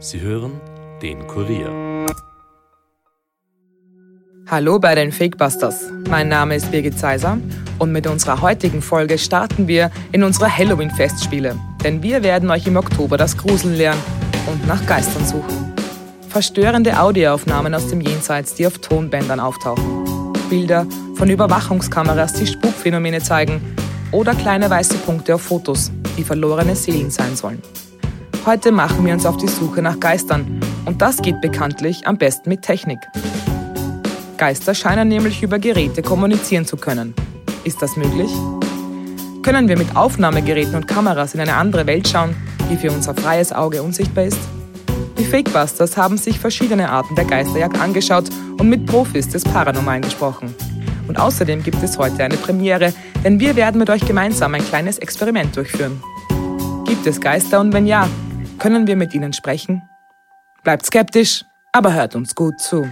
Sie hören den Kurier. Hallo bei den Fakebusters. Mein Name ist Birgit Zeiser und mit unserer heutigen Folge starten wir in unsere Halloween-Festspiele. Denn wir werden euch im Oktober das Gruseln lernen und nach Geistern suchen. Verstörende Audioaufnahmen aus dem Jenseits, die auf Tonbändern auftauchen. Bilder von Überwachungskameras, die Spukphänomene zeigen. Oder kleine weiße Punkte auf Fotos, die verlorene Seelen sein sollen. Heute machen wir uns auf die Suche nach Geistern und das geht bekanntlich am besten mit Technik. Geister scheinen nämlich über Geräte kommunizieren zu können. Ist das möglich? Können wir mit Aufnahmegeräten und Kameras in eine andere Welt schauen, die für unser freies Auge unsichtbar ist? Die Fakebusters haben sich verschiedene Arten der Geisterjagd angeschaut und mit Profis des Paranormalen gesprochen. Und außerdem gibt es heute eine Premiere, denn wir werden mit euch gemeinsam ein kleines Experiment durchführen. Gibt es Geister und wenn ja, können wir mit ihnen sprechen? Bleibt skeptisch, aber hört uns gut zu.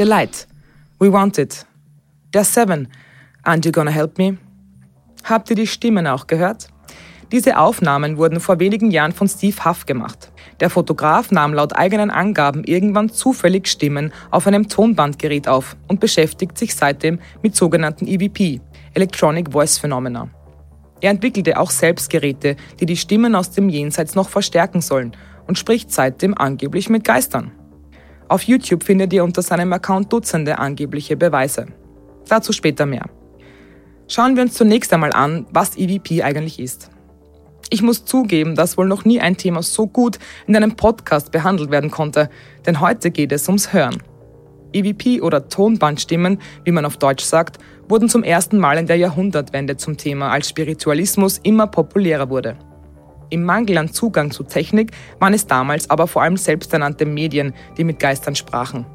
The Light. We Want It. Der Seven. Aren't You Gonna Help Me? Habt ihr die Stimmen auch gehört? Diese Aufnahmen wurden vor wenigen Jahren von Steve Huff gemacht. Der Fotograf nahm laut eigenen Angaben irgendwann zufällig Stimmen auf einem Tonbandgerät auf und beschäftigt sich seitdem mit sogenannten EVP, Electronic Voice Phenomena. Er entwickelte auch selbst Geräte, die die Stimmen aus dem Jenseits noch verstärken sollen und spricht seitdem angeblich mit Geistern. Auf YouTube findet ihr unter seinem Account Dutzende angebliche Beweise. Dazu später mehr. Schauen wir uns zunächst einmal an, was EVP eigentlich ist. Ich muss zugeben, dass wohl noch nie ein Thema so gut in einem Podcast behandelt werden konnte, denn heute geht es ums Hören. EVP oder Tonbandstimmen, wie man auf Deutsch sagt, wurden zum ersten Mal in der Jahrhundertwende zum Thema, als Spiritualismus immer populärer wurde. Im Mangel an Zugang zu Technik waren es damals aber vor allem selbsternannte Medien, die mit Geistern sprachen.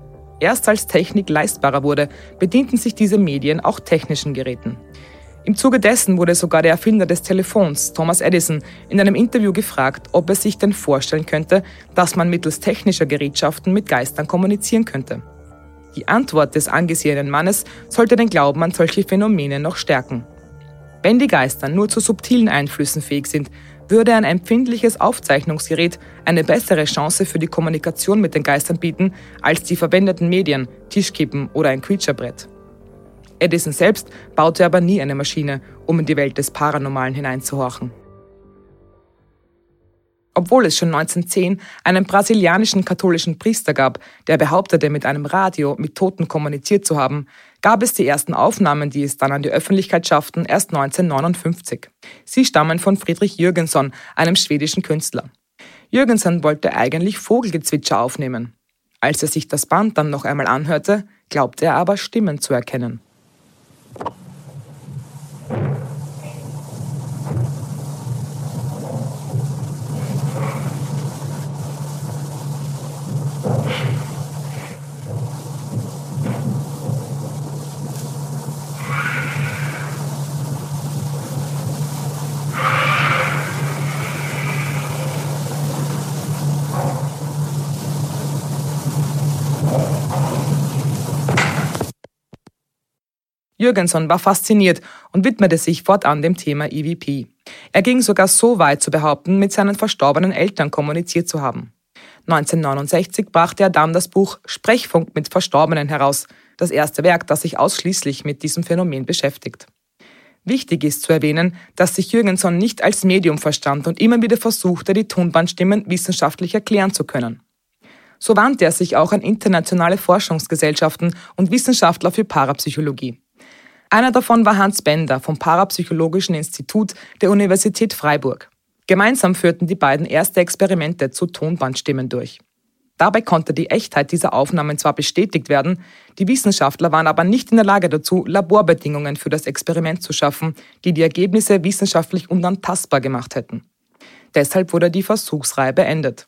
Erst als Technik leistbarer wurde, bedienten sich diese Medien auch technischen Geräten. Im Zuge dessen wurde sogar der Erfinder des Telefons, Thomas Edison, in einem Interview gefragt, ob er sich denn vorstellen könnte, dass man mittels technischer Gerätschaften mit Geistern kommunizieren könnte. Die Antwort des angesehenen Mannes sollte den Glauben an solche Phänomene noch stärken. Wenn die Geister nur zu subtilen Einflüssen fähig sind, würde ein empfindliches Aufzeichnungsgerät eine bessere Chance für die Kommunikation mit den Geistern bieten als die verwendeten Medien, Tischkippen oder ein Quietscherbrett. Edison selbst baute aber nie eine Maschine, um in die Welt des Paranormalen hineinzuhorchen. Obwohl es schon 1910 einen brasilianischen katholischen Priester gab, der behauptete, mit einem Radio mit Toten kommuniziert zu haben, gab es die ersten Aufnahmen, die es dann an die Öffentlichkeit schafften, erst 1959. Sie stammen von Friedrich Jürgenson, einem schwedischen Künstler. Jürgenson wollte eigentlich Vogelgezwitscher aufnehmen. Als er sich das Band dann noch einmal anhörte, glaubte er aber Stimmen zu erkennen. Jürgenson war fasziniert und widmete sich fortan dem Thema EVP. Er ging sogar so weit zu behaupten, mit seinen verstorbenen Eltern kommuniziert zu haben. 1969 brachte er dann das Buch Sprechfunk mit Verstorbenen heraus, das erste Werk, das sich ausschließlich mit diesem Phänomen beschäftigt. Wichtig ist zu erwähnen, dass sich Jürgenson nicht als Medium verstand und immer wieder versuchte, die Tonbandstimmen wissenschaftlich erklären zu können. So wandte er sich auch an internationale Forschungsgesellschaften und Wissenschaftler für Parapsychologie. Einer davon war Hans Bender vom Parapsychologischen Institut der Universität Freiburg. Gemeinsam führten die beiden erste Experimente zu Tonbandstimmen durch. Dabei konnte die Echtheit dieser Aufnahmen zwar bestätigt werden, die Wissenschaftler waren aber nicht in der Lage dazu, Laborbedingungen für das Experiment zu schaffen, die die Ergebnisse wissenschaftlich unantastbar gemacht hätten. Deshalb wurde die Versuchsreihe beendet.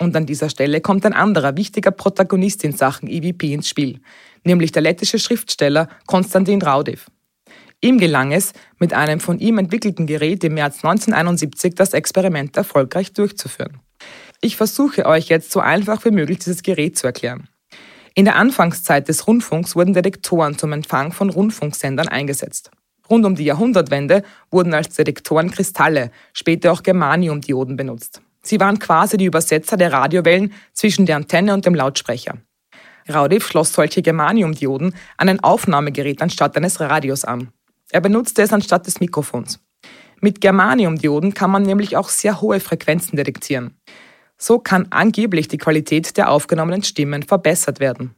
Und an dieser Stelle kommt ein anderer wichtiger Protagonist in Sachen EVP ins Spiel, nämlich der lettische Schriftsteller Konstantin Raudiv. Ihm gelang es, mit einem von ihm entwickelten Gerät im März 1971 das Experiment erfolgreich durchzuführen. Ich versuche euch jetzt so einfach wie möglich dieses Gerät zu erklären. In der Anfangszeit des Rundfunks wurden Detektoren zum Empfang von Rundfunksendern eingesetzt. Rund um die Jahrhundertwende wurden als Detektoren Kristalle, später auch Germaniumdioden benutzt. Sie waren quasi die Übersetzer der Radiowellen zwischen der Antenne und dem Lautsprecher. Raudiv schloss solche Germaniumdioden an ein Aufnahmegerät anstatt eines Radios an. Er benutzte es anstatt des Mikrofons. Mit Germaniumdioden kann man nämlich auch sehr hohe Frequenzen detektieren. So kann angeblich die Qualität der aufgenommenen Stimmen verbessert werden.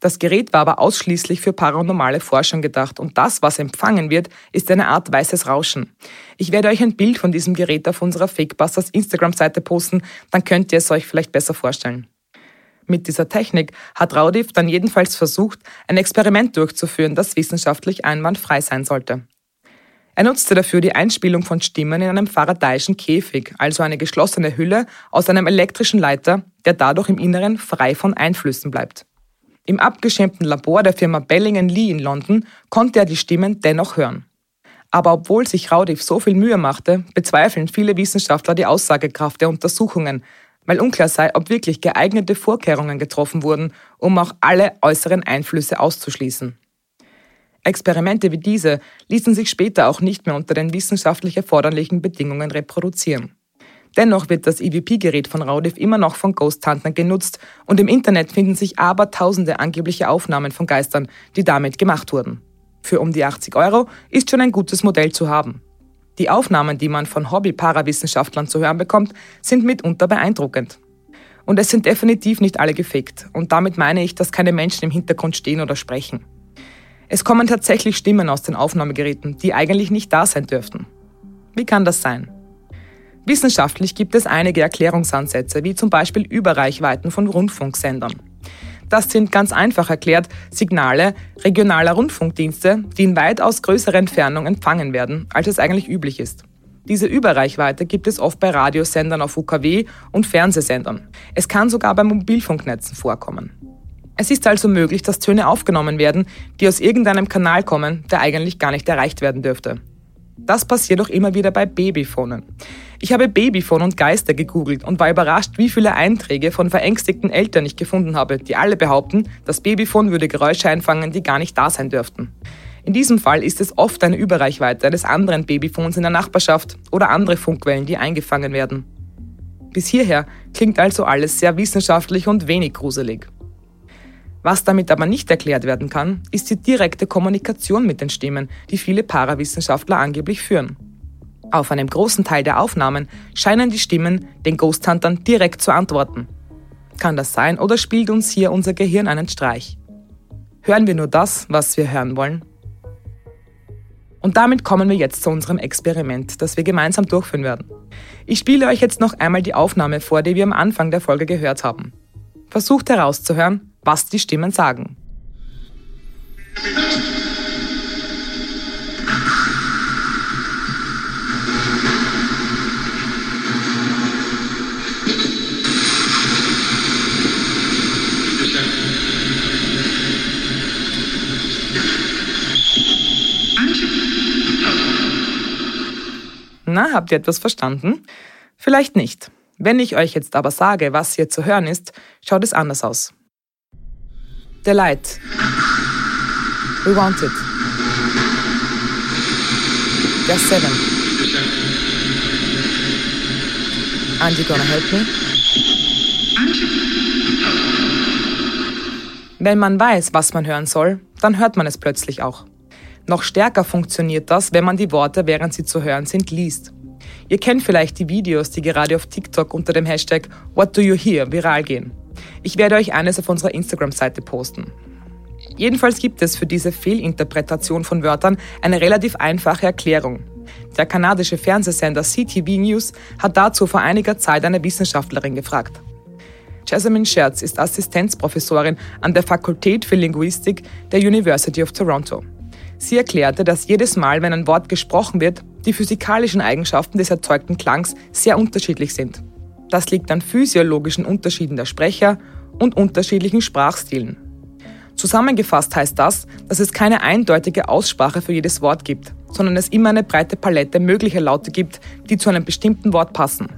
Das Gerät war aber ausschließlich für paranormale Forschung gedacht und das, was empfangen wird, ist eine Art weißes Rauschen. Ich werde euch ein Bild von diesem Gerät auf unserer Fakebusters Instagram-Seite posten, dann könnt ihr es euch vielleicht besser vorstellen. Mit dieser Technik hat Raudiv dann jedenfalls versucht, ein Experiment durchzuführen, das wissenschaftlich einwandfrei sein sollte. Er nutzte dafür die Einspielung von Stimmen in einem faradayischen Käfig, also eine geschlossene Hülle aus einem elektrischen Leiter, der dadurch im Inneren frei von Einflüssen bleibt. Im abgeschirmten Labor der Firma Belling Lee in London konnte er die Stimmen dennoch hören. Aber obwohl sich Raudiv so viel Mühe machte, bezweifeln viele Wissenschaftler die Aussagekraft der Untersuchungen, weil unklar sei, ob wirklich geeignete Vorkehrungen getroffen wurden, um auch alle äußeren Einflüsse auszuschließen. Experimente wie diese ließen sich später auch nicht mehr unter den wissenschaftlich erforderlichen Bedingungen reproduzieren. Dennoch wird das EVP-Gerät von Raudiv immer noch von Ghost Huntern genutzt und im Internet finden sich aber tausende angebliche Aufnahmen von Geistern, die damit gemacht wurden. Für um die 80 Euro ist schon ein gutes Modell zu haben. Die Aufnahmen, die man von Hobby-Parawissenschaftlern zu hören bekommt, sind mitunter beeindruckend. Und es sind definitiv nicht alle gefickt. Und damit meine ich, dass keine Menschen im Hintergrund stehen oder sprechen. Es kommen tatsächlich Stimmen aus den Aufnahmegeräten, die eigentlich nicht da sein dürften. Wie kann das sein? Wissenschaftlich gibt es einige Erklärungsansätze, wie zum Beispiel Überreichweiten von Rundfunksendern. Das sind ganz einfach erklärt Signale regionaler Rundfunkdienste, die in weitaus größerer Entfernung empfangen werden, als es eigentlich üblich ist. Diese Überreichweite gibt es oft bei Radiosendern auf UKW und Fernsehsendern. Es kann sogar bei Mobilfunknetzen vorkommen. Es ist also möglich, dass Töne aufgenommen werden, die aus irgendeinem Kanal kommen, der eigentlich gar nicht erreicht werden dürfte. Das passiert auch immer wieder bei Babyphonen. Ich habe Babyphone und Geister gegoogelt und war überrascht, wie viele Einträge von verängstigten Eltern ich gefunden habe, die alle behaupten, das Babyphone würde Geräusche einfangen, die gar nicht da sein dürften. In diesem Fall ist es oft eine Überreichweite eines anderen Babyphones in der Nachbarschaft oder andere Funkwellen, die eingefangen werden. Bis hierher klingt also alles sehr wissenschaftlich und wenig gruselig. Was damit aber nicht erklärt werden kann, ist die direkte Kommunikation mit den Stimmen, die viele Parawissenschaftler angeblich führen. Auf einem großen Teil der Aufnahmen scheinen die Stimmen den Ghost Huntern direkt zu antworten. Kann das sein oder spielt uns hier unser Gehirn einen Streich? Hören wir nur das, was wir hören wollen? Und damit kommen wir jetzt zu unserem Experiment, das wir gemeinsam durchführen werden. Ich spiele euch jetzt noch einmal die Aufnahme vor, die wir am Anfang der Folge gehört haben. Versucht herauszuhören, was die Stimmen sagen. Na, habt ihr etwas verstanden? Vielleicht nicht. Wenn ich euch jetzt aber sage, was hier zu hören ist, schaut es anders aus. The light. We want it. There's seven. And you gonna help me? Wenn man weiß, was man hören soll, dann hört man es plötzlich auch. Noch stärker funktioniert das, wenn man die Worte, während sie zu hören sind, liest. Ihr kennt vielleicht die Videos, die gerade auf TikTok unter dem Hashtag What do you hear viral gehen. Ich werde euch eines auf unserer Instagram-Seite posten. Jedenfalls gibt es für diese Fehlinterpretation von Wörtern eine relativ einfache Erklärung. Der kanadische Fernsehsender CTV News hat dazu vor einiger Zeit eine Wissenschaftlerin gefragt. Jasmine Scherz ist Assistenzprofessorin an der Fakultät für Linguistik der University of Toronto. Sie erklärte, dass jedes Mal, wenn ein Wort gesprochen wird, die physikalischen Eigenschaften des erzeugten Klangs sehr unterschiedlich sind. Das liegt an physiologischen Unterschieden der Sprecher und unterschiedlichen Sprachstilen. Zusammengefasst heißt das, dass es keine eindeutige Aussprache für jedes Wort gibt, sondern es immer eine breite Palette möglicher Laute gibt, die zu einem bestimmten Wort passen.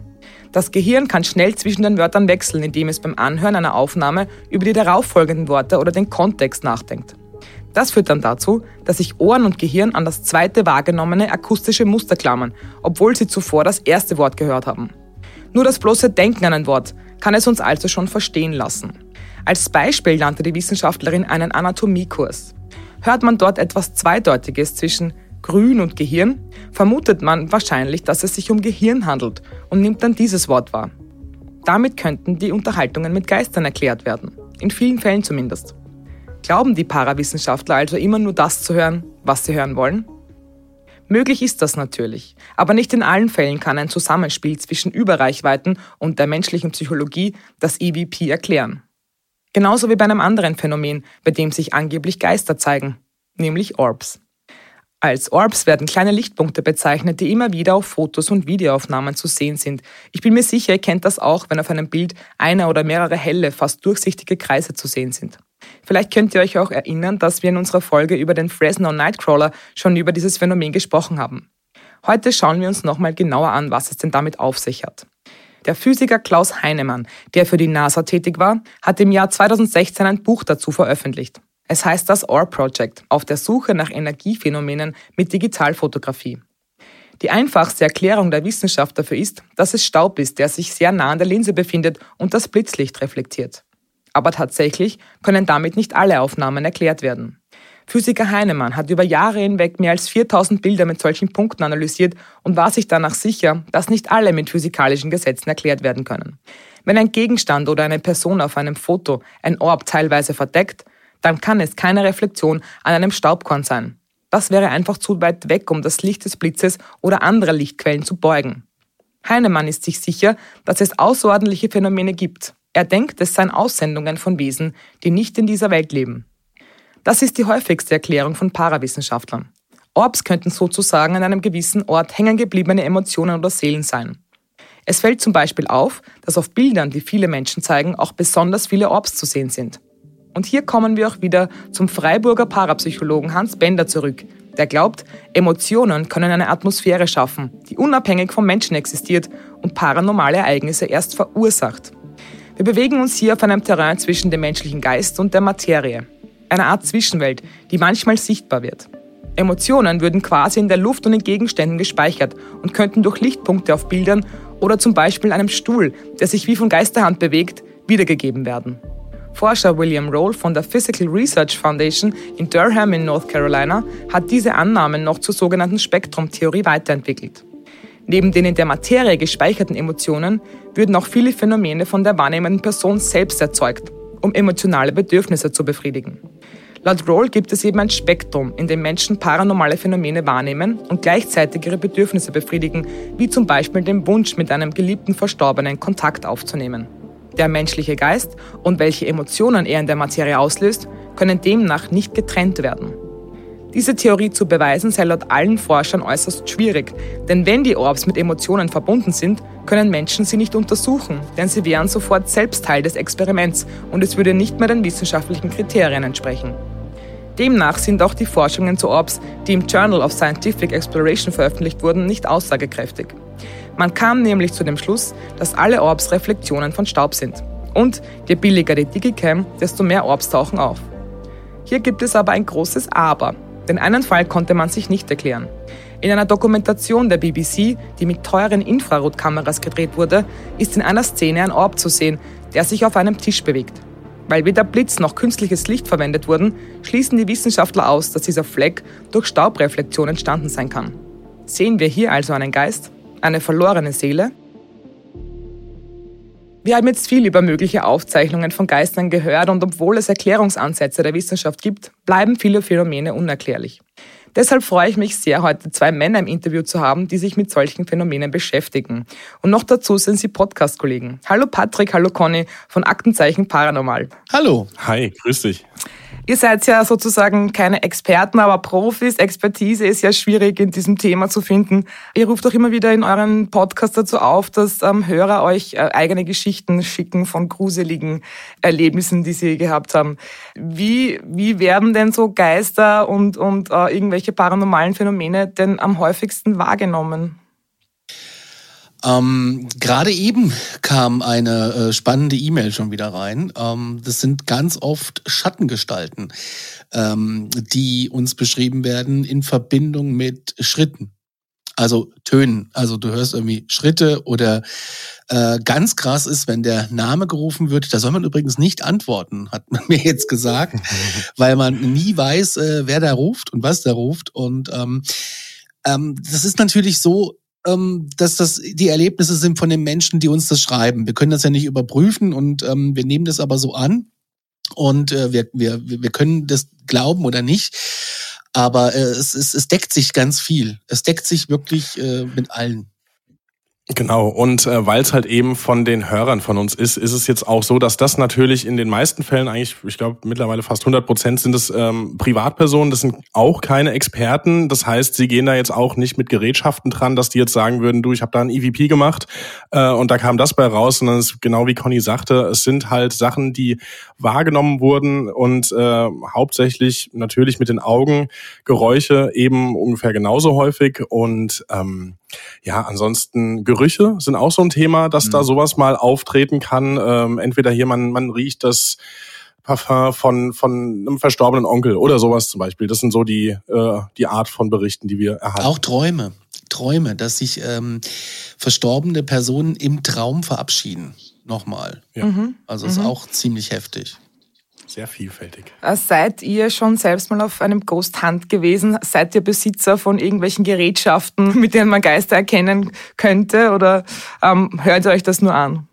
Das Gehirn kann schnell zwischen den Wörtern wechseln, indem es beim Anhören einer Aufnahme über die darauffolgenden Worte oder den Kontext nachdenkt. Das führt dann dazu, dass sich Ohren und Gehirn an das zweite wahrgenommene akustische Muster klammern, obwohl sie zuvor das erste Wort gehört haben. Nur das bloße Denken an ein Wort kann es uns also schon verstehen lassen. Als Beispiel nannte die Wissenschaftlerin einen Anatomiekurs. Hört man dort etwas Zweideutiges zwischen Grün und Gehirn, vermutet man wahrscheinlich, dass es sich um Gehirn handelt und nimmt dann dieses Wort wahr. Damit könnten die Unterhaltungen mit Geistern erklärt werden, in vielen Fällen zumindest. Glauben die Parawissenschaftler also immer nur das zu hören, was sie hören wollen? Möglich ist das natürlich, aber nicht in allen Fällen kann ein Zusammenspiel zwischen Überreichweiten und der menschlichen Psychologie das EVP erklären. Genauso wie bei einem anderen Phänomen, bei dem sich angeblich Geister zeigen, nämlich Orbs. Als Orbs werden kleine Lichtpunkte bezeichnet, die immer wieder auf Fotos und Videoaufnahmen zu sehen sind. Ich bin mir sicher, ihr kennt das auch, wenn auf einem Bild einer oder mehrere helle, fast durchsichtige Kreise zu sehen sind. Vielleicht könnt ihr euch auch erinnern, dass wir in unserer Folge über den Fresno Nightcrawler schon über dieses Phänomen gesprochen haben. Heute schauen wir uns nochmal genauer an, was es denn damit auf sich hat. Der Physiker Klaus Heinemann, der für die NASA tätig war, hat im Jahr 2016 ein Buch dazu veröffentlicht. Es heißt das OR Project, auf der Suche nach Energiephänomenen mit Digitalfotografie. Die einfachste Erklärung der Wissenschaft dafür ist, dass es Staub ist, der sich sehr nah an der Linse befindet und das Blitzlicht reflektiert. Aber tatsächlich können damit nicht alle Aufnahmen erklärt werden. Physiker Heinemann hat über Jahre hinweg mehr als 4000 Bilder mit solchen Punkten analysiert und war sich danach sicher, dass nicht alle mit physikalischen Gesetzen erklärt werden können. Wenn ein Gegenstand oder eine Person auf einem Foto ein Orb teilweise verdeckt, dann kann es keine Reflexion an einem Staubkorn sein. Das wäre einfach zu weit weg, um das Licht des Blitzes oder anderer Lichtquellen zu beugen. Heinemann ist sich sicher, dass es außerordentliche Phänomene gibt. Er denkt, es seien Aussendungen von Wesen, die nicht in dieser Welt leben. Das ist die häufigste Erklärung von Parawissenschaftlern. Orbs könnten sozusagen an einem gewissen Ort hängengebliebene Emotionen oder Seelen sein. Es fällt zum Beispiel auf, dass auf Bildern, die viele Menschen zeigen, auch besonders viele Orbs zu sehen sind. Und hier kommen wir auch wieder zum Freiburger Parapsychologen Hans Bender zurück, der glaubt, Emotionen können eine Atmosphäre schaffen, die unabhängig vom Menschen existiert und paranormale Ereignisse erst verursacht. Wir bewegen uns hier auf einem Terrain zwischen dem menschlichen Geist und der Materie, einer Art Zwischenwelt, die manchmal sichtbar wird. Emotionen würden quasi in der Luft und in Gegenständen gespeichert und könnten durch Lichtpunkte auf Bildern oder zum Beispiel einem Stuhl, der sich wie von Geisterhand bewegt, wiedergegeben werden. Forscher William Roll von der Physical Research Foundation in Durham in North Carolina hat diese Annahmen noch zur sogenannten Spektrumtheorie weiterentwickelt. Neben den in der Materie gespeicherten Emotionen würden auch viele Phänomene von der wahrnehmenden Person selbst erzeugt, um emotionale Bedürfnisse zu befriedigen. Laut Roll gibt es eben ein Spektrum, in dem Menschen paranormale Phänomene wahrnehmen und gleichzeitig ihre Bedürfnisse befriedigen, wie zum Beispiel den Wunsch, mit einem geliebten Verstorbenen Kontakt aufzunehmen. Der menschliche Geist und welche Emotionen er in der Materie auslöst, können demnach nicht getrennt werden. Diese Theorie zu beweisen sei laut allen Forschern äußerst schwierig, denn wenn die Orbs mit Emotionen verbunden sind, können Menschen sie nicht untersuchen, denn sie wären sofort selbst Teil des Experiments und es würde nicht mehr den wissenschaftlichen Kriterien entsprechen. Demnach sind auch die Forschungen zu Orbs, die im Journal of Scientific Exploration veröffentlicht wurden, nicht aussagekräftig. Man kam nämlich zu dem Schluss, dass alle Orbs Reflexionen von Staub sind. Und je billiger die Digicam, desto mehr Orbs tauchen auf. Hier gibt es aber ein großes Aber. Den einen Fall konnte man sich nicht erklären. In einer Dokumentation der BBC, die mit teuren Infrarotkameras gedreht wurde, ist in einer Szene ein Orb zu sehen, der sich auf einem Tisch bewegt. Weil weder Blitz noch künstliches Licht verwendet wurden, schließen die Wissenschaftler aus, dass dieser Fleck durch Staubreflexion entstanden sein kann. Sehen wir hier also einen Geist? Eine verlorene Seele? Wir haben jetzt viel über mögliche Aufzeichnungen von Geistern gehört und obwohl es Erklärungsansätze der Wissenschaft gibt, bleiben viele Phänomene unerklärlich. Deshalb freue ich mich sehr, heute zwei Männer im Interview zu haben, die sich mit solchen Phänomenen beschäftigen. Und noch dazu sind sie Podcast-Kollegen. Hallo Patrick, hallo Conny von Aktenzeichen Paranormal. Hallo. Hi, grüß dich. Ihr seid ja sozusagen keine Experten, aber Profis. Expertise ist ja schwierig in diesem Thema zu finden. Ihr ruft auch immer wieder in euren Podcast dazu auf, dass ähm, Hörer euch äh, eigene Geschichten schicken von gruseligen Erlebnissen, die sie gehabt haben. Wie, wie werden denn so Geister und, und äh, irgendwelche paranormalen Phänomene denn am häufigsten wahrgenommen? Ähm, Gerade eben kam eine äh, spannende E-Mail schon wieder rein. Ähm, das sind ganz oft Schattengestalten, ähm, die uns beschrieben werden in Verbindung mit Schritten. Also Tönen. Also du hörst irgendwie Schritte oder äh, ganz krass ist, wenn der Name gerufen wird. Da soll man übrigens nicht antworten, hat man mir jetzt gesagt, weil man nie weiß, äh, wer da ruft und was da ruft. Und ähm, ähm, das ist natürlich so, ähm, dass das die Erlebnisse sind von den Menschen, die uns das schreiben. Wir können das ja nicht überprüfen und ähm, wir nehmen das aber so an und äh, wir, wir, wir können das glauben oder nicht. Aber äh, es, es, es deckt sich ganz viel. Es deckt sich wirklich äh, mit allen. Genau, und äh, weil es halt eben von den Hörern von uns ist, ist es jetzt auch so, dass das natürlich in den meisten Fällen eigentlich, ich glaube mittlerweile fast 100 Prozent sind es ähm, Privatpersonen, das sind auch keine Experten. Das heißt, sie gehen da jetzt auch nicht mit Gerätschaften dran, dass die jetzt sagen würden, du, ich habe da ein EVP gemacht äh, und da kam das bei raus, sondern es ist genau wie Conny sagte, es sind halt Sachen, die wahrgenommen wurden und äh, hauptsächlich natürlich mit den Augen, Geräusche eben ungefähr genauso häufig und ähm, ja, ansonsten Gerüche sind auch so ein Thema, dass mhm. da sowas mal auftreten kann. Ähm, entweder hier man, man riecht das Parfum von, von einem verstorbenen Onkel oder sowas zum Beispiel. Das sind so die, äh, die Art von Berichten, die wir erhalten. Auch Träume. Träume, dass sich ähm, verstorbene Personen im Traum verabschieden. Nochmal. Ja. Mhm. Also ist mhm. auch ziemlich heftig. Sehr vielfältig. Äh, seid ihr schon selbst mal auf einem Ghost Hunt gewesen? Seid ihr Besitzer von irgendwelchen Gerätschaften, mit denen man Geister erkennen könnte? Oder ähm, hört ihr euch das nur an?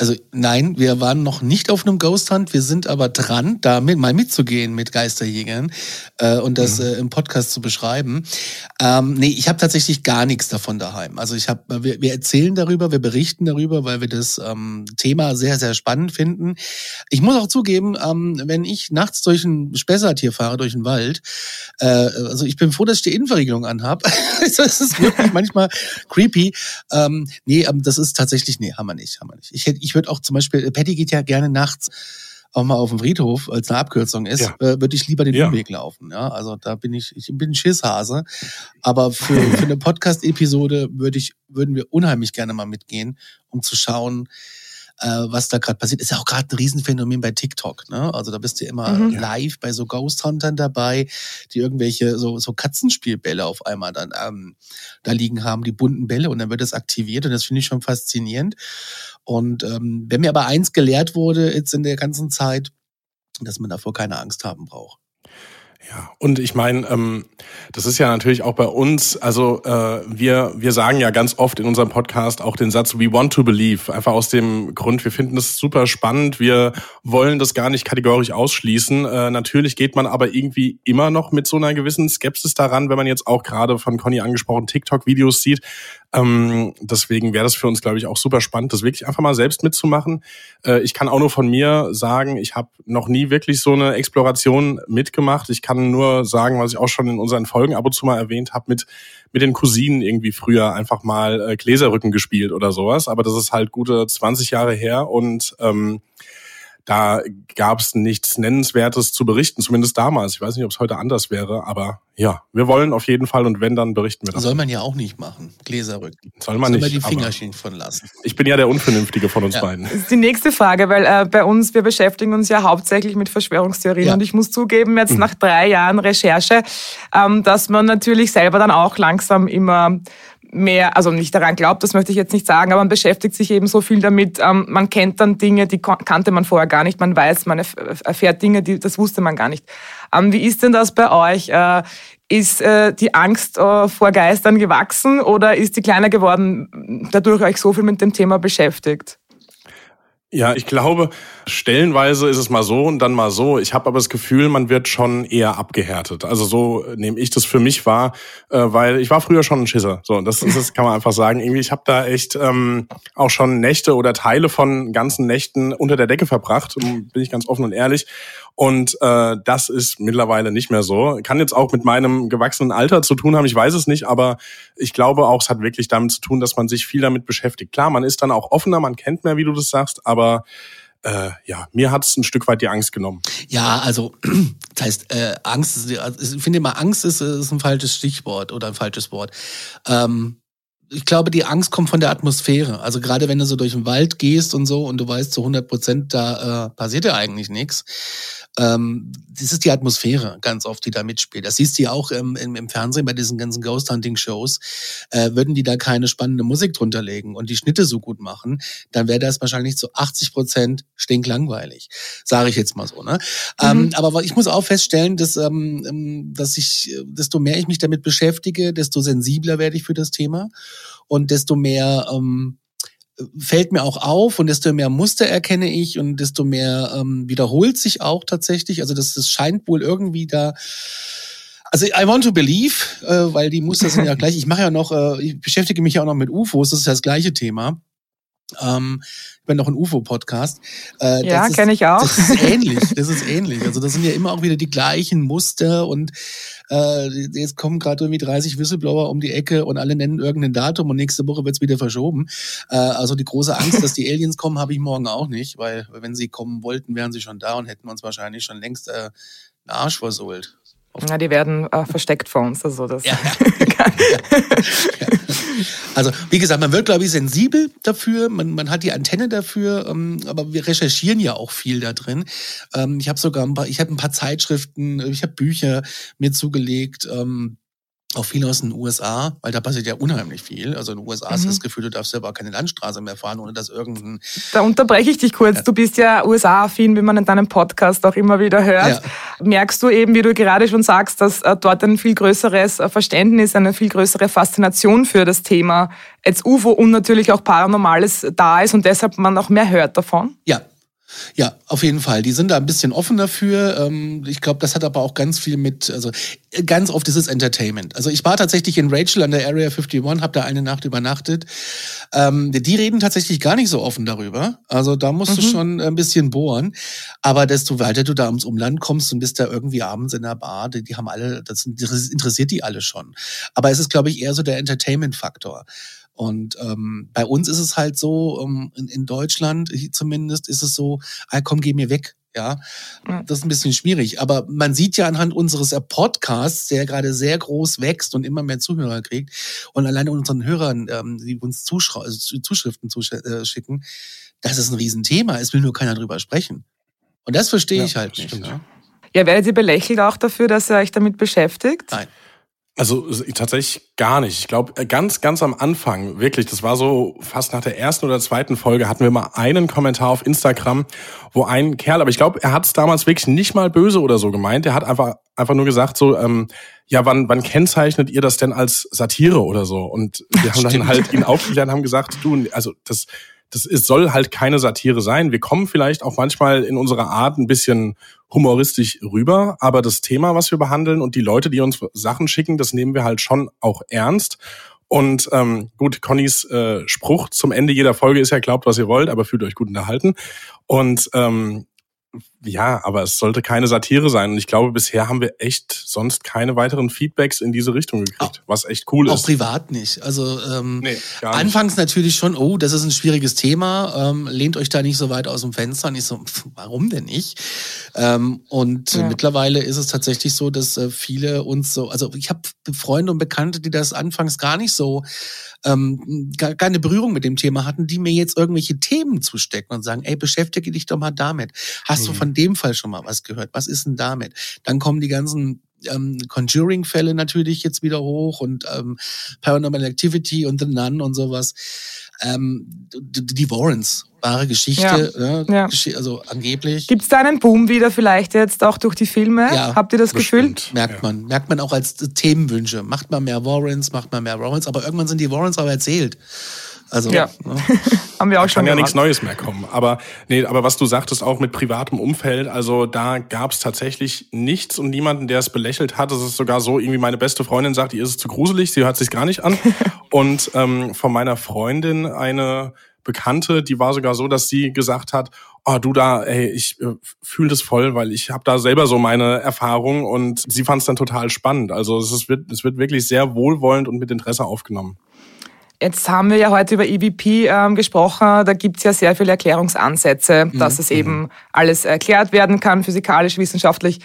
Also nein, wir waren noch nicht auf einem Ghost Hunt. Wir sind aber dran, da mit, mal mitzugehen mit Geisterjägern äh, und das mhm. äh, im Podcast zu beschreiben. Ähm, nee, ich habe tatsächlich gar nichts davon daheim. Also ich habe, wir, wir erzählen darüber, wir berichten darüber, weil wir das ähm, Thema sehr, sehr spannend finden. Ich muss auch zugeben, ähm, wenn ich nachts durch ein Spessartier fahre, durch den Wald, äh, also ich bin froh, dass ich die Innenverriegelung anhab. das ist wirklich manchmal creepy. Ähm, nee, ähm, das ist tatsächlich, nee, haben wir nicht, haben wir nicht. Ich hätte, ich würde auch zum Beispiel, Patty geht ja gerne nachts auch mal auf dem Friedhof als eine Abkürzung ist, ja. äh, würde ich lieber den ja. Umweg laufen. Ja, also da bin ich, ich bin ein Schisshase. Aber für, für eine Podcast-Episode würde ich, würden wir unheimlich gerne mal mitgehen, um zu schauen, äh, was da gerade passiert. Ist ja auch gerade ein Riesenphänomen bei TikTok. Ne? Also da bist du immer mhm. live bei so Ghost Huntern dabei, die irgendwelche so, so Katzenspielbälle auf einmal dann ähm, da liegen haben, die bunten Bälle und dann wird das aktiviert und das finde ich schon faszinierend. Und ähm, wenn mir aber eins gelehrt wurde jetzt in der ganzen Zeit, dass man davor keine Angst haben braucht. Ja, und ich meine, ähm, das ist ja natürlich auch bei uns, also äh, wir, wir sagen ja ganz oft in unserem Podcast auch den Satz, we want to believe, einfach aus dem Grund, wir finden das super spannend, wir wollen das gar nicht kategorisch ausschließen. Äh, natürlich geht man aber irgendwie immer noch mit so einer gewissen Skepsis daran, wenn man jetzt auch gerade von Conny angesprochen TikTok-Videos sieht, ähm, deswegen wäre das für uns, glaube ich, auch super spannend, das wirklich einfach mal selbst mitzumachen. Äh, ich kann auch nur von mir sagen, ich habe noch nie wirklich so eine Exploration mitgemacht. Ich kann nur sagen, was ich auch schon in unseren Folgen ab und zu mal erwähnt habe, mit mit den Cousinen irgendwie früher einfach mal äh, Gläserrücken gespielt oder sowas. Aber das ist halt gute 20 Jahre her und ähm, da gab es nichts Nennenswertes zu berichten, zumindest damals. Ich weiß nicht, ob es heute anders wäre, aber ja, wir wollen auf jeden Fall und wenn, dann berichten wir das. Soll man ja auch nicht machen, Gläserrücken. Soll man Soll nicht. Soll man die Fingerchen von lassen. Ich bin ja der Unvernünftige von uns ja. beiden. Das ist die nächste Frage, weil äh, bei uns, wir beschäftigen uns ja hauptsächlich mit Verschwörungstheorien ja. und ich muss zugeben, jetzt mhm. nach drei Jahren Recherche, ähm, dass man natürlich selber dann auch langsam immer mehr, also nicht daran glaubt, das möchte ich jetzt nicht sagen, aber man beschäftigt sich eben so viel damit. Ähm, man kennt dann Dinge, die kannte man vorher gar nicht. Man weiß, man erfährt Dinge, die das wusste man gar nicht. Ähm, wie ist denn das bei euch? Äh, ist äh, die Angst äh, vor Geistern gewachsen oder ist die kleiner geworden, dadurch euch so viel mit dem Thema beschäftigt? Ja, ich glaube, stellenweise ist es mal so und dann mal so. Ich habe aber das Gefühl, man wird schon eher abgehärtet. Also so nehme ich das für mich wahr, äh, weil ich war früher schon ein Schisser. So, das, das kann man einfach sagen. Irgendwie, ich habe da echt ähm, auch schon Nächte oder Teile von ganzen Nächten unter der Decke verbracht, bin ich ganz offen und ehrlich. Und äh, das ist mittlerweile nicht mehr so. Kann jetzt auch mit meinem gewachsenen Alter zu tun haben, ich weiß es nicht, aber ich glaube auch, es hat wirklich damit zu tun, dass man sich viel damit beschäftigt. Klar, man ist dann auch offener, man kennt mehr, wie du das sagst, aber äh, ja, mir hat es ein Stück weit die Angst genommen. Ja, also das heißt, äh, Angst, ist, also, ich finde immer, Angst ist, ist ein falsches Stichwort oder ein falsches Wort. Ähm, ich glaube, die Angst kommt von der Atmosphäre. Also gerade wenn du so durch den Wald gehst und so und du weißt zu 100 Prozent, da äh, passiert ja eigentlich nichts ähm, das ist die Atmosphäre ganz oft, die da mitspielt. Das siehst du ja auch im, im, im Fernsehen bei diesen ganzen Ghost Hunting Shows. Äh, würden die da keine spannende Musik drunter legen und die Schnitte so gut machen, dann wäre das wahrscheinlich zu 80 Prozent stinklangweilig. Sage ich jetzt mal so. Ne? Ähm, mhm. Ähm, aber ich muss auch feststellen, dass, ähm, ähm, dass ich, desto mehr ich mich damit beschäftige, desto sensibler werde ich für das Thema und desto mehr ähm, fällt mir auch auf und desto mehr Muster erkenne ich und desto mehr ähm, wiederholt sich auch tatsächlich. Also das, das scheint wohl irgendwie da. Also I want to believe, äh, weil die Muster sind ja gleich. Ich mache ja noch, äh, ich beschäftige mich ja auch noch mit UFOs, das ist ja das gleiche Thema. Ähm, ich bin noch ein UFO-Podcast. Äh, ja, kenne ich auch. Das ist ähnlich. Das ist ähnlich. Also das sind ja immer auch wieder die gleichen Muster und äh, jetzt kommen gerade irgendwie 30 Whistleblower um die Ecke und alle nennen irgendein Datum und nächste Woche wird's wieder verschoben. Äh, also die große Angst, dass die Aliens kommen, habe ich morgen auch nicht, weil wenn sie kommen wollten, wären sie schon da und hätten uns wahrscheinlich schon längst äh, einen Arsch versohlt. Ja, die werden äh, versteckt vor uns. Also das. Ja, ja. Also wie gesagt, man wird, glaube ich, sensibel dafür. Man, man hat die Antenne dafür, ähm, aber wir recherchieren ja auch viel da drin. Ähm, ich habe sogar ein paar, ich habe ein paar Zeitschriften, ich habe Bücher mir zugelegt. Ähm, auch viel aus den USA, weil da passiert ja unheimlich viel. Also in den USA mhm. du das Gefühl, du darfst selber keine Landstraße mehr fahren, ohne dass irgendein... Da unterbreche ich dich kurz. Ja. Du bist ja USA-affin, wie man in deinem Podcast auch immer wieder hört. Ja. Merkst du eben, wie du gerade schon sagst, dass äh, dort ein viel größeres äh, Verständnis, eine viel größere Faszination für das Thema jetzt UFO und natürlich auch Paranormales da ist und deshalb man auch mehr hört davon? Ja, ja, auf jeden Fall. Die sind da ein bisschen offen dafür. Ähm, ich glaube, das hat aber auch ganz viel mit, also ganz oft ist es Entertainment. Also ich war tatsächlich in Rachel an der Area 51, habe da eine Nacht übernachtet. Ähm, die reden tatsächlich gar nicht so offen darüber. Also da musst mhm. du schon ein bisschen bohren. Aber desto weiter du da ums Umland kommst und bist da irgendwie abends in der Bar, die, die haben alle, das interessiert die alle schon. Aber es ist, glaube ich, eher so der Entertainment-Faktor. Und ähm, bei uns ist es halt so, ähm, in, in Deutschland zumindest ist es so, ah, komm, geh mir weg. Ja, das ist ein bisschen schwierig. Aber man sieht ja anhand unseres Podcasts, der gerade sehr groß wächst und immer mehr Zuhörer kriegt, und alleine unseren Hörern, ähm, die uns Zuschra also Zuschriften zuschicken, das ist ein Riesenthema. Es will nur keiner drüber sprechen. Und das verstehe ja, ich halt nicht. Ne? Ja, werdet ihr belächelt auch dafür, dass ihr euch damit beschäftigt? Nein. Also tatsächlich gar nicht. Ich glaube, äh, ganz, ganz am Anfang, wirklich, das war so fast nach der ersten oder zweiten Folge, hatten wir mal einen Kommentar auf Instagram, wo ein Kerl, aber ich glaube, er hat es damals wirklich nicht mal böse oder so gemeint. Er hat einfach, einfach nur gesagt, so, ähm, ja, wann, wann kennzeichnet ihr das denn als Satire oder so? Und wir haben dann halt ihn aufgeklärt und haben gesagt, du, also das, das ist, soll halt keine Satire sein. Wir kommen vielleicht auch manchmal in unserer Art ein bisschen humoristisch rüber, aber das Thema, was wir behandeln und die Leute, die uns Sachen schicken, das nehmen wir halt schon auch ernst. Und ähm, gut, Connys äh, Spruch zum Ende jeder Folge ist ja, glaubt, was ihr wollt, aber fühlt euch gut unterhalten. Und ähm, ja, aber es sollte keine Satire sein. Und ich glaube, bisher haben wir echt sonst keine weiteren Feedbacks in diese Richtung gekriegt, auch, was echt cool ist. Auch privat nicht. Also ähm, nee, anfangs natürlich schon, oh, das ist ein schwieriges Thema, ähm, lehnt euch da nicht so weit aus dem Fenster. Und ich so, pff, warum denn nicht? Ähm, und ja. mittlerweile ist es tatsächlich so, dass äh, viele uns so, also ich habe Freunde und Bekannte, die das anfangs gar nicht so ähm, keine Berührung mit dem Thema hatten, die mir jetzt irgendwelche Themen zustecken und sagen, ey, beschäftige dich doch mal damit. Hast mhm. du von dem Fall schon mal was gehört? Was ist denn damit? Dann kommen die ganzen ähm, Conjuring-Fälle natürlich jetzt wieder hoch und ähm, Paranormal Activity und The Nun und sowas. Ähm, die Warrens, wahre Geschichte, ja. Ne? ja. also angeblich. Gibt es da einen Boom wieder vielleicht jetzt auch durch die Filme? Ja, Habt ihr das bestimmt. Gefühl? Merkt ja. man. Merkt man auch als Themenwünsche. Macht man mehr Warrens, macht man mehr Warrens, aber irgendwann sind die Warrens aber erzählt. Also ja. ne? haben wir auch da schon kann ja gemacht. nichts Neues mehr kommen. Aber nee, aber was du sagtest auch mit privatem Umfeld, also da gab es tatsächlich nichts und niemanden, der es belächelt hat. Es ist sogar so, irgendwie meine beste Freundin sagt, ihr ist es zu gruselig, sie hört sich gar nicht an. und ähm, von meiner Freundin eine Bekannte, die war sogar so, dass sie gesagt hat, oh du da, ey, ich äh, fühle das voll, weil ich habe da selber so meine Erfahrung und sie fand es dann total spannend. Also es, ist, wird, es wird wirklich sehr wohlwollend und mit Interesse aufgenommen. Jetzt haben wir ja heute über EVP ähm, gesprochen. Da gibt's ja sehr viele Erklärungsansätze, dass es eben alles erklärt werden kann, physikalisch, wissenschaftlich.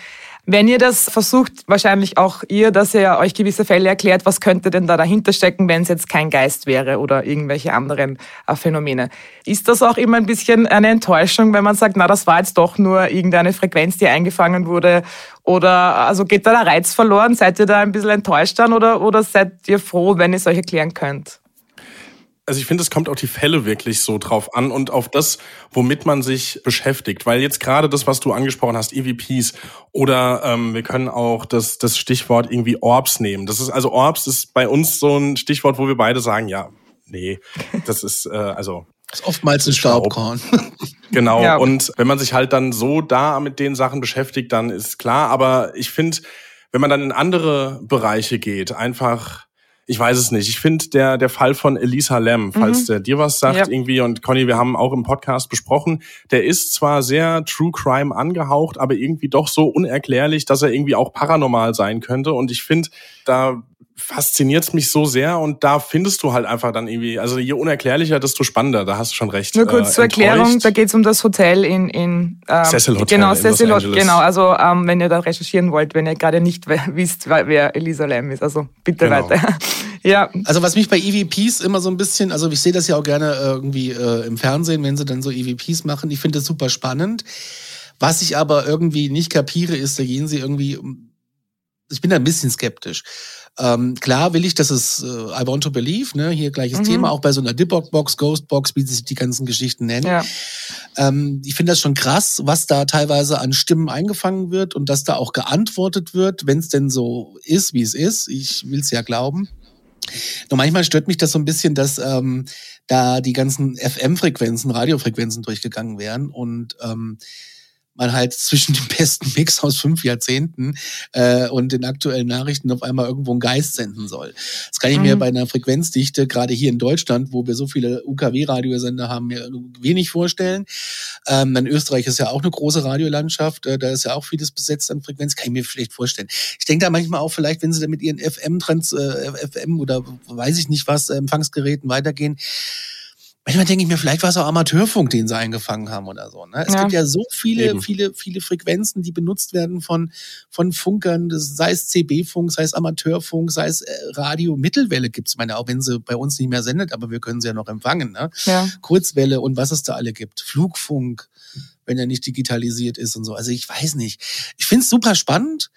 Wenn ihr das versucht, wahrscheinlich auch ihr, dass ihr euch gewisse Fälle erklärt, was könnte denn da dahinter stecken, wenn es jetzt kein Geist wäre oder irgendwelche anderen äh, Phänomene. Ist das auch immer ein bisschen eine Enttäuschung, wenn man sagt, na, das war jetzt doch nur irgendeine Frequenz, die eingefangen wurde? Oder also geht da der Reiz verloren? Seid ihr da ein bisschen enttäuscht dann oder, oder seid ihr froh, wenn ihr es euch erklären könnt? Also ich finde, es kommt auf die Fälle wirklich so drauf an und auf das, womit man sich beschäftigt. Weil jetzt gerade das, was du angesprochen hast, EVPs oder ähm, wir können auch das, das Stichwort irgendwie Orbs nehmen. Das ist also Orbs ist bei uns so ein Stichwort, wo wir beide sagen, ja, nee, das ist äh, also Das ist oftmals ein Staubkorn. Genau. Ja. Und wenn man sich halt dann so da mit den Sachen beschäftigt, dann ist klar. Aber ich finde, wenn man dann in andere Bereiche geht, einfach, ich weiß es nicht. Ich finde der der Fall von Elisa Lam, falls der dir was sagt Ja. irgendwie und Conny, wir haben auch im Podcast besprochen, der ist zwar sehr True Crime angehaucht, aber irgendwie doch so unerklärlich, dass er irgendwie auch paranormal sein könnte. Und ich finde, da fasziniert mich so sehr und da findest du halt einfach dann irgendwie, also je unerklärlicher, desto spannender, da hast du schon recht. Nur kurz Äh, zur Erklärung, da geht es um das Hotel in, in ähm, Cecil Hotel genau, in Cecil Los Hotel, Angeles. genau. Also ähm, wenn ihr da recherchieren wollt, wenn ihr gerade nicht wisst, wer, wer Elisa Lam ist, also bitte Genau. weiter. ja, Also was mich bei EVPs immer so ein bisschen, also ich sehe das ja auch gerne irgendwie äh, im Fernsehen, wenn sie dann so EVPs machen. Ich finde das super spannend. Was ich aber irgendwie nicht kapiere, ist, da gehen sie irgendwie, um- ich bin da ein bisschen skeptisch. Ähm, klar will ich, dass es äh, I want to believe, ne, hier gleiches Mhm. Thema, auch bei so einer Dipbox-Box, Ghostbox, wie sich die ganzen Geschichten nennen. ja. Ähm, ich finde das schon krass, was da teilweise an Stimmen eingefangen wird und dass da auch geantwortet wird, wenn es denn so ist, wie es ist. Ich will es ja glauben. Nur manchmal stört mich das so ein bisschen, dass ähm, da die ganzen FM-Frequenzen, Radiofrequenzen durchgegangen wären und ähm, man halt zwischen dem besten Mix aus fünf Jahrzehnten äh, und den aktuellen Nachrichten auf einmal irgendwo einen Geist senden soll. Das kann ich mir Mhm. bei einer Frequenzdichte, gerade hier in Deutschland, wo wir so viele UKW-Radiosender haben, mir wenig vorstellen. Ähm, in Österreich ist ja auch eine große Radiolandschaft, äh, da ist ja auch vieles besetzt an Frequenz, kann ich mir vielleicht vorstellen. Ich denke da manchmal auch vielleicht, wenn sie da mit ihren FM-Trans, äh, FM oder weiß ich nicht was, äh, Empfangsgeräten weitergehen, Manchmal denke ich mir, vielleicht war es auch Amateurfunk, den sie eingefangen haben oder so. Ne? Es Ja. gibt ja so viele, Eben. viele, viele Frequenzen, die benutzt werden von, von Funkern, das, sei es CB-Funk, sei es Amateurfunk, sei es äh, Radio, Mittelwelle gibt's meine, auch wenn sie bei uns nicht mehr sendet, aber wir können sie ja noch empfangen. Ne? ja. Kurzwelle und was es da alle gibt. Flugfunk, wenn er nicht digitalisiert ist und so. Also ich weiß nicht. Ich find's super spannend.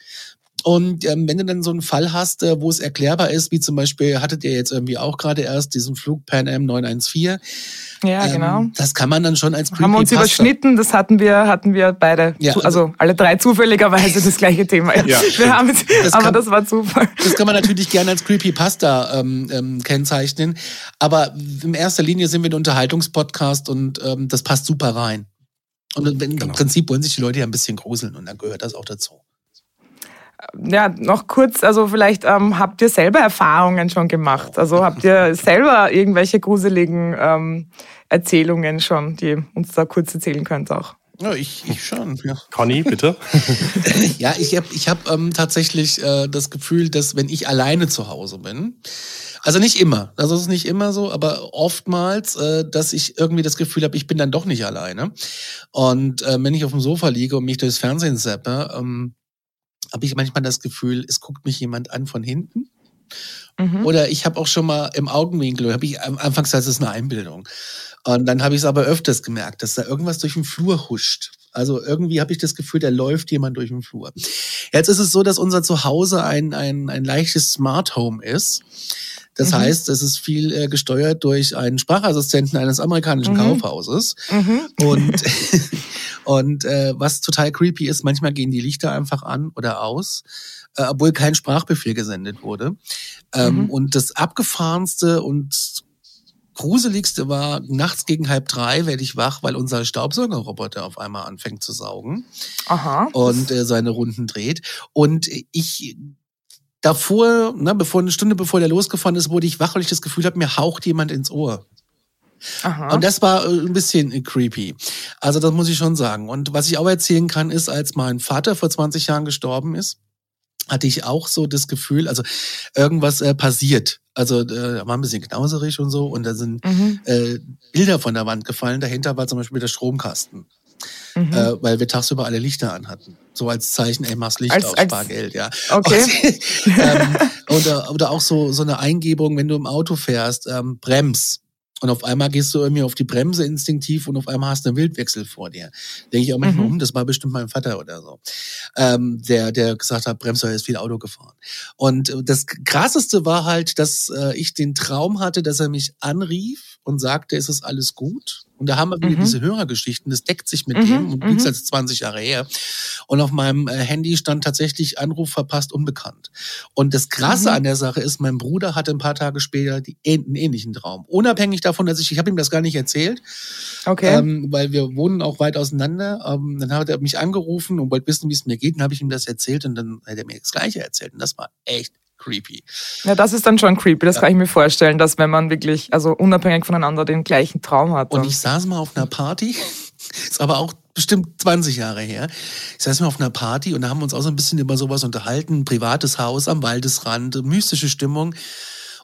Und ähm, wenn du dann so einen Fall hast, äh, wo es erklärbar ist, wie zum Beispiel, hattet ihr jetzt irgendwie auch gerade erst diesen Flug Pan Am 914. Ja, ähm, genau. Das kann man dann schon als Haben wir uns überschnitten, das hatten wir, hatten wir beide, Ja, zu- also alle drei zufälligerweise das gleiche Thema. Ja. wir haben es, Das aber kann- das war Zufall. Das kann man natürlich gerne als Creepypasta ähm, ähm, kennzeichnen. Aber in erster Linie sind wir ein Unterhaltungspodcast und ähm, das passt super rein. Und wenn, im Genau. Prinzip wollen sich die Leute ja ein bisschen gruseln und dann gehört das auch dazu. Ja, noch kurz, also vielleicht ähm, habt ihr selber Erfahrungen schon gemacht? Also habt ihr selber irgendwelche gruseligen ähm, Erzählungen schon, die uns da kurz erzählen könnt auch? Ja, ich, ich schon. Ja, Conny, bitte. ja ich habe ich hab, ähm, tatsächlich äh, das Gefühl, dass wenn ich alleine zu Hause bin, also nicht immer, also es ist nicht immer so, aber oftmals, äh, dass ich irgendwie das Gefühl habe, ich bin dann doch nicht alleine. Und äh, wenn ich auf dem Sofa liege und mich durchs Fernsehen zappe, ähm, habe ich manchmal das Gefühl, es guckt mich jemand an von hinten. Mhm. Oder ich habe auch schon mal im Augenwinkel, habe ich anfangs das ist eine Einbildung. Und dann habe ich es aber öfters gemerkt, dass da irgendwas durch den Flur huscht. Also irgendwie habe ich das Gefühl, da läuft jemand durch den Flur. Jetzt ist es so, dass unser Zuhause ein, ein, ein leichtes Smart Home ist. Das Mhm. heißt, es ist viel äh, gesteuert durch einen Sprachassistenten eines amerikanischen Mhm. Kaufhauses. Mhm. Und, und äh, was total creepy ist, manchmal gehen die Lichter einfach an oder aus, äh, obwohl kein Sprachbefehl gesendet wurde. Ähm, Mhm. Und das abgefahrenste und gruseligste war, nachts gegen halb drei werde ich wach, weil unser Staubsaugerroboter auf einmal anfängt zu saugen. Aha. Und äh, seine Runden dreht. Und ich davor, ne, bevor eine Stunde bevor der losgefahren ist, wurde ich wach, weil ich das Gefühl habe, mir haucht jemand ins Ohr. Aha. Und das war äh, ein bisschen creepy. Also das muss ich schon sagen. Und was ich auch erzählen kann, ist, als mein Vater vor 20 Jahren gestorben ist, hatte ich auch so das Gefühl, also irgendwas äh, passiert. Also äh, war ein bisschen knauserig und so und da sind mhm. äh, Bilder von der Wand gefallen. Dahinter war zum Beispiel der Stromkasten. Mhm. Äh, weil wir tagsüber alle Lichter anhatten. So als Zeichen, ey, mach's Licht als, aus, als, Bargeld, ja. Okay. Und, ähm, oder, oder auch so, so eine Eingebung, wenn du im Auto fährst, ähm, brems. Und auf einmal gehst du irgendwie auf die Bremse instinktiv und auf einmal hast du einen Wildwechsel vor dir. Denke ich auch manchmal mhm. um, das war bestimmt mein Vater oder so, ähm, der, der gesagt hat, Bremser ist viel Auto gefahren. Und das Krasseste war halt, dass äh, ich den Traum hatte, dass er mich anrief und sagte, es ist alles gut. Und da haben wir wieder mhm. diese Hörergeschichten, das deckt sich mit mhm. dem und liegt mhm. als 20 Jahre her. Und auf meinem äh, Handy stand tatsächlich Anruf verpasst, unbekannt. Und das Krasse mhm. an der Sache ist, mein Bruder hatte ein paar Tage später die, einen ähnlichen Traum. Unabhängig davon, dass ich, ich habe ihm das gar nicht erzählt, okay. ähm, weil wir wohnen auch weit auseinander. Ähm, dann hat er mich angerufen und wollte wissen, wie es mir geht. Dann habe ich ihm das erzählt und dann hat er mir das Gleiche erzählt. Und das war echt creepy. Ja, das ist dann schon creepy. Das ja. kann ich mir vorstellen, dass wenn man wirklich, also unabhängig voneinander den gleichen Traum hat. Und ich saß mal auf einer Party, ist aber auch bestimmt 20 Jahre her. Ich saß mal auf einer Party und da haben wir uns auch so ein bisschen über sowas unterhalten. Privates Haus am Waldesrand, mystische Stimmung.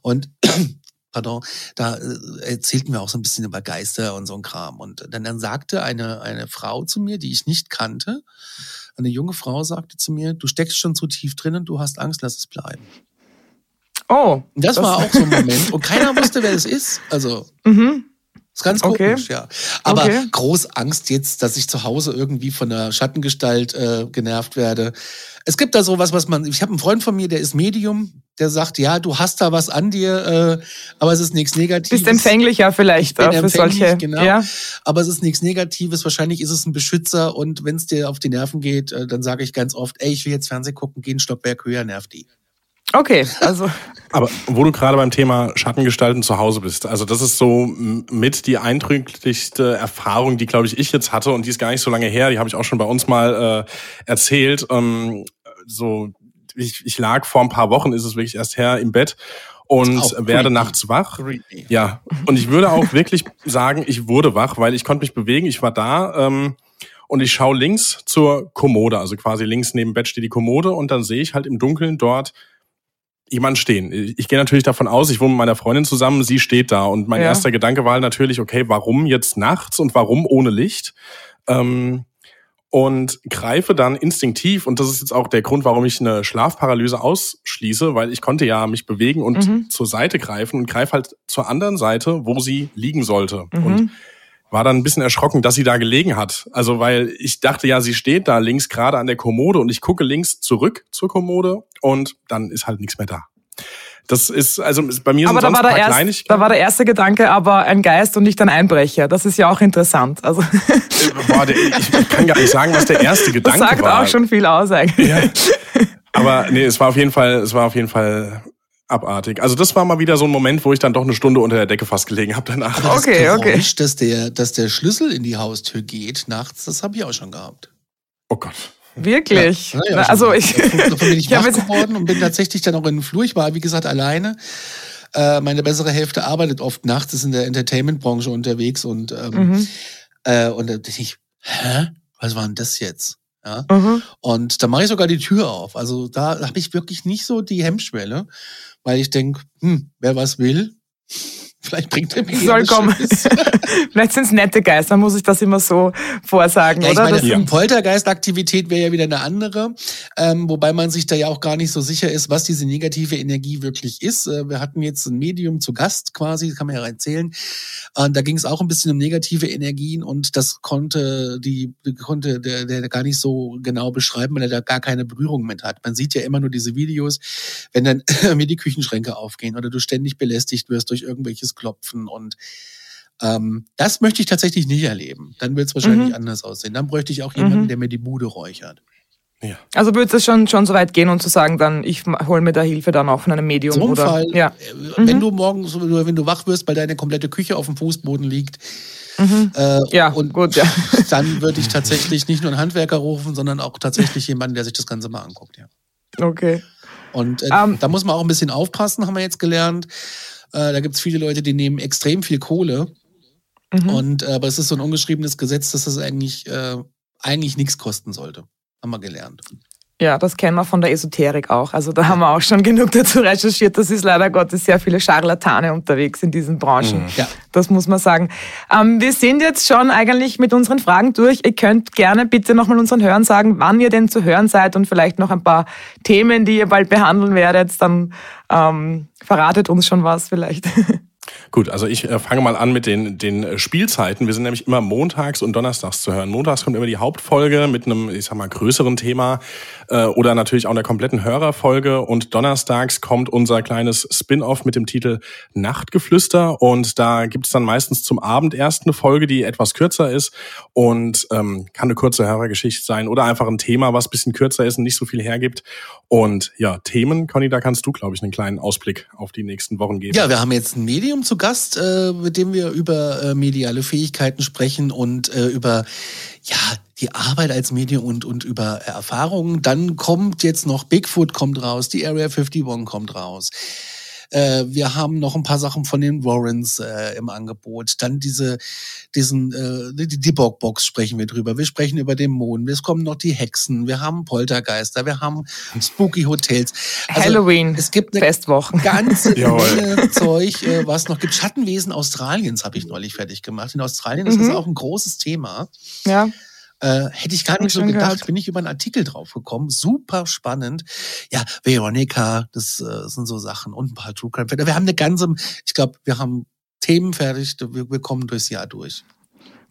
Und pardon, da äh, erzählten wir auch so ein bisschen über Geister und so ein Kram. Und dann, dann sagte eine, eine Frau zu mir, die ich nicht kannte, eine junge Frau sagte zu mir, du steckst schon zu tief drin und du hast Angst, lass es bleiben. Oh. Das, das war auch so ein Moment. Und keiner wusste, wer es ist. Also. Mhm. Ist ganz komisch, okay. ja. Aber okay. groß Angst jetzt, dass ich zu Hause irgendwie von der Schattengestalt äh, genervt werde. Es gibt da sowas, was man. Ich habe einen Freund von mir, der ist Medium, der sagt, ja, du hast da was an dir, äh, aber es ist nichts Negatives. Bist empfänglicher vielleicht ich bin für solche. Genau. Ja. Aber es ist nichts Negatives. Wahrscheinlich ist es ein Beschützer und wenn es dir auf die Nerven geht, äh, dann sage ich ganz oft, ey, ich will jetzt Fernsehen gucken, geh einen Stockwerk höher, nervt die. Okay, also. Aber wo du gerade beim Thema Schattengestalten zu Hause bist, also das ist so mit die eindrücklichste Erfahrung, die, glaube ich, ich jetzt hatte und die ist gar nicht so lange her, die habe ich auch schon bei uns mal äh, erzählt. Ähm, so, ich, ich lag vor ein paar Wochen, ist es wirklich erst her, im Bett und werde nachts wach. Creepy. Ja, und ich würde auch wirklich sagen, ich wurde wach, weil ich konnte mich bewegen, ich war da. Ähm, und ich schaue links zur Kommode, also quasi links neben Bett steht die Kommode und dann sehe ich halt im Dunkeln dort jemand stehen. Ich gehe natürlich davon aus, ich wohne mit meiner Freundin zusammen, sie steht da und mein ja. erster Gedanke war halt natürlich, okay, warum jetzt nachts und warum ohne Licht? Ähm, und greife dann instinktiv, und das ist jetzt auch der Grund, warum ich eine Schlafparalyse ausschließe, weil ich konnte ja mich bewegen und mhm. zur Seite greifen und greife halt zur anderen Seite, wo sie liegen sollte. Mhm. Und war dann ein bisschen erschrocken, dass sie da gelegen hat. Also weil ich dachte ja, sie steht da links gerade an der Kommode und ich gucke links zurück zur Kommode und dann ist halt nichts mehr da. Das ist, also bei mir aber sind da sonst war der Da war der erste Gedanke aber ein Geist und nicht ein Einbrecher. Das ist ja auch interessant. Also äh, Boah, der, ich, kann gar nicht sagen, was der erste Gedanke war. Das sagt war. auch schon viel aus eigentlich. Ja. Aber nee, es war auf jeden Fall, es war auf jeden Fall abartig. Also das war mal wieder so ein Moment, wo ich dann doch eine Stunde unter der Decke fast gelegen habe danach. Aber okay, das Geräusch, okay. Dass der, dass der Schlüssel in die Haustür geht nachts, das habe ich auch schon gehabt. Oh Gott. Wirklich? Ja, ja, also ich, davon bin ich wach geworden und bin tatsächlich dann auch in den Flur. Ich war, wie gesagt, alleine. Äh, meine bessere Hälfte arbeitet oft nachts, ist in der Entertainment-Branche unterwegs und, ähm, mhm. äh, und da dachte ich, hä? Was war denn das jetzt? Ja? Mhm. Und da mache ich sogar die Tür auf. Also da habe ich wirklich nicht so die Hemmschwelle, weil ich denke, hm, wer was will, Vielleicht bringt er mir Soll kommen. Vielleicht sind es nette Geister, muss ich das immer so vorsagen, ja, ich oder? Meine, ja. Poltergeistaktivität wäre ja wieder eine andere, ähm, wobei man sich da ja auch gar nicht so sicher ist, was diese negative Energie wirklich ist. Äh, wir hatten jetzt ein Medium zu Gast quasi, kann man ja erzählen. Äh, da ging es auch ein bisschen um negative Energien und das konnte die konnte der, der gar nicht so genau beschreiben, weil er da gar keine Berührung mit hat. Man sieht ja immer nur diese Videos, wenn dann mir die Küchenschränke aufgehen oder du ständig belästigt wirst durch irgendwelches klopfen und ähm, das möchte ich tatsächlich nicht erleben. Dann wird es wahrscheinlich mhm. anders aussehen. Dann bräuchte ich auch jemanden, mhm. der mir die Bude räuchert. Ja. Also würde es schon, schon so weit gehen und zu sagen, dann ich hole mir da Hilfe dann auch von einem Medium. So oder, Fall, ja. Äh, wenn mhm. du morgens, wenn du wach wirst, weil deine komplette Küche auf dem Fußboden liegt, Mhm. Äh, ja, und gut, ja. Dann würde ich tatsächlich nicht nur einen Handwerker rufen, sondern auch tatsächlich jemanden, der sich das Ganze mal anguckt, ja. Okay. Und äh, um, ähm. da muss man auch ein bisschen aufpassen, haben wir jetzt gelernt. Äh, da gibt es viele Leute, die nehmen extrem viel Kohle. Mhm. Und äh, aber es ist so ein ungeschriebenes Gesetz, dass das eigentlich, äh, eigentlich nichts kosten sollte. Haben wir gelernt. Ja, das kennen wir von der Esoterik auch. Also da haben wir auch schon genug dazu recherchiert. Das ist leider Gottes sehr viele Scharlatane unterwegs in diesen Branchen. Mhm. Ja. Das muss man sagen. Ähm, wir sind jetzt schon eigentlich mit unseren Fragen durch. Ihr könnt gerne bitte nochmal unseren Hörern sagen, wann ihr denn zu hören seid und vielleicht noch ein paar Themen, die ihr bald behandeln werdet. Dann ähm, verratet uns schon was vielleicht. Gut, also ich äh, fange mal an mit den, den äh, Spielzeiten. Wir sind nämlich immer montags und donnerstags zu hören. Montags kommt immer die Hauptfolge mit einem, ich sag mal, größeren Thema äh, oder natürlich auch einer kompletten Hörerfolge. Und donnerstags kommt unser kleines Spin-off mit dem Titel Nachtgeflüster. Und da gibt es dann meistens zum Abend erst eine Folge, die etwas kürzer ist und ähm, kann eine kurze Hörergeschichte sein oder einfach ein Thema, was bisschen kürzer ist und nicht so viel hergibt. Und ja, Themen, Conny, da kannst du, glaube ich, einen kleinen Ausblick auf die nächsten Wochen geben. Ja, wir haben jetzt ein Medium zu Gast, äh, mit dem wir über äh, mediale Fähigkeiten sprechen und äh, über ja, die Arbeit als Medium und, und über Erfahrungen. Dann kommt jetzt noch Bigfoot kommt raus, die Area 51 kommt raus. Äh, wir haben noch ein paar Sachen von den Warrens äh, im Angebot. Dann diese, diesen, äh, die, die Box sprechen wir drüber. Wir sprechen über den Mond. Es kommen noch die Hexen. Wir haben Poltergeister. Wir haben Spooky Hotels. Also, Halloween. Es gibt eine Festwochen. ganze Menge Zeug, äh, was noch gibt. Schattenwesen Australiens habe ich neulich fertig gemacht. In Australien ist mhm. das auch ein großes Thema. Ja. Äh, hätte ich gar nicht so gedacht, gehört. bin ich über einen Artikel drauf gekommen. Super spannend. Ja, Veronica, das äh, sind so Sachen und ein paar True Crime. Wir haben eine ganze, ich glaube, wir haben Themen fertig, wir, wir kommen durchs Jahr durch.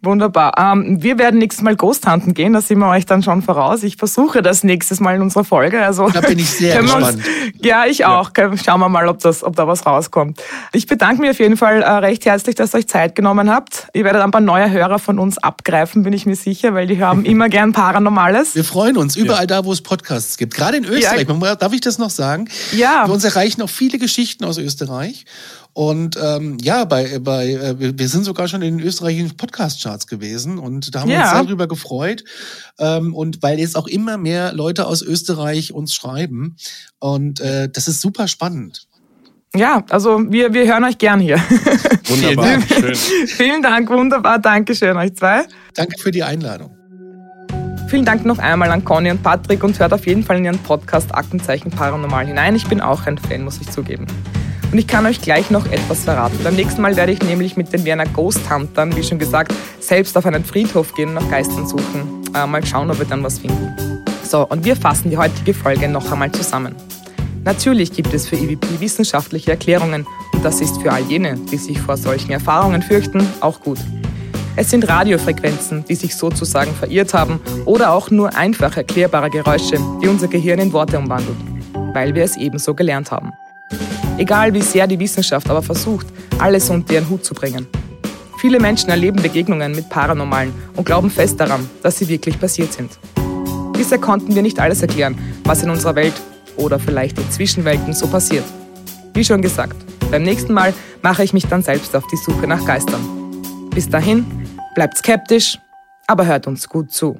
Wunderbar. Ähm, wir werden nächstes Mal Ghost Hunten gehen, da sind wir euch dann schon voraus. Ich versuche das nächstes Mal in unserer Folge. Also da bin ich sehr gespannt. Uns, ja, ich auch. Ja. Schauen wir mal, ob, das, ob da was rauskommt. Ich bedanke mich auf jeden Fall äh, recht herzlich, dass ihr euch Zeit genommen habt. Ihr werdet ein paar neue Hörer von uns abgreifen, bin ich mir sicher, weil die haben immer gern Paranormales. Wir freuen uns überall ja. da, wo es Podcasts gibt. Gerade in Österreich. Ja. Darf ich das noch sagen? Ja. Wir uns erreichen auch viele Geschichten aus Österreich. Und ähm, ja, bei, bei äh, wir sind sogar schon in den österreichischen Podcast-Charts gewesen und da haben wir uns sehr drüber gefreut. Ähm, und weil jetzt auch immer mehr Leute aus Österreich uns schreiben. Und äh, das ist super spannend. Ja, also wir, wir hören euch gern hier. Wunderbar, schön. Vielen Dank, wunderbar, Dankeschön euch zwei. Danke für die Einladung. Vielen Dank noch einmal an Conny und Patrick und hört auf jeden Fall in ihren Podcast Aktenzeichen Paranormal hinein. Ich bin auch ein Fan, muss ich zugeben. Und ich kann euch gleich noch etwas verraten. Beim nächsten Mal werde ich nämlich mit den Werner Ghost Huntern, wie schon gesagt, selbst auf einen Friedhof gehen und nach Geistern suchen. Äh, mal schauen, ob wir dann was finden. So, und wir fassen die heutige Folge noch einmal zusammen. Natürlich gibt es für EVP wissenschaftliche Erklärungen und das ist für all jene, die sich vor solchen Erfahrungen fürchten, auch gut. Es sind Radiofrequenzen, die sich sozusagen verirrt haben oder auch nur einfach erklärbare Geräusche, die unser Gehirn in Worte umwandelt, weil wir es ebenso gelernt haben. Egal wie sehr die Wissenschaft aber versucht, alles unter ihren Hut zu bringen. Viele Menschen erleben Begegnungen mit Paranormalen und glauben fest daran, dass sie wirklich passiert sind. Bisher konnten wir nicht alles erklären, was in unserer Welt oder vielleicht in Zwischenwelten so passiert. Wie schon gesagt, beim nächsten Mal mache ich mich dann selbst auf die Suche nach Geistern. Bis dahin, bleibt skeptisch, aber hört uns gut zu.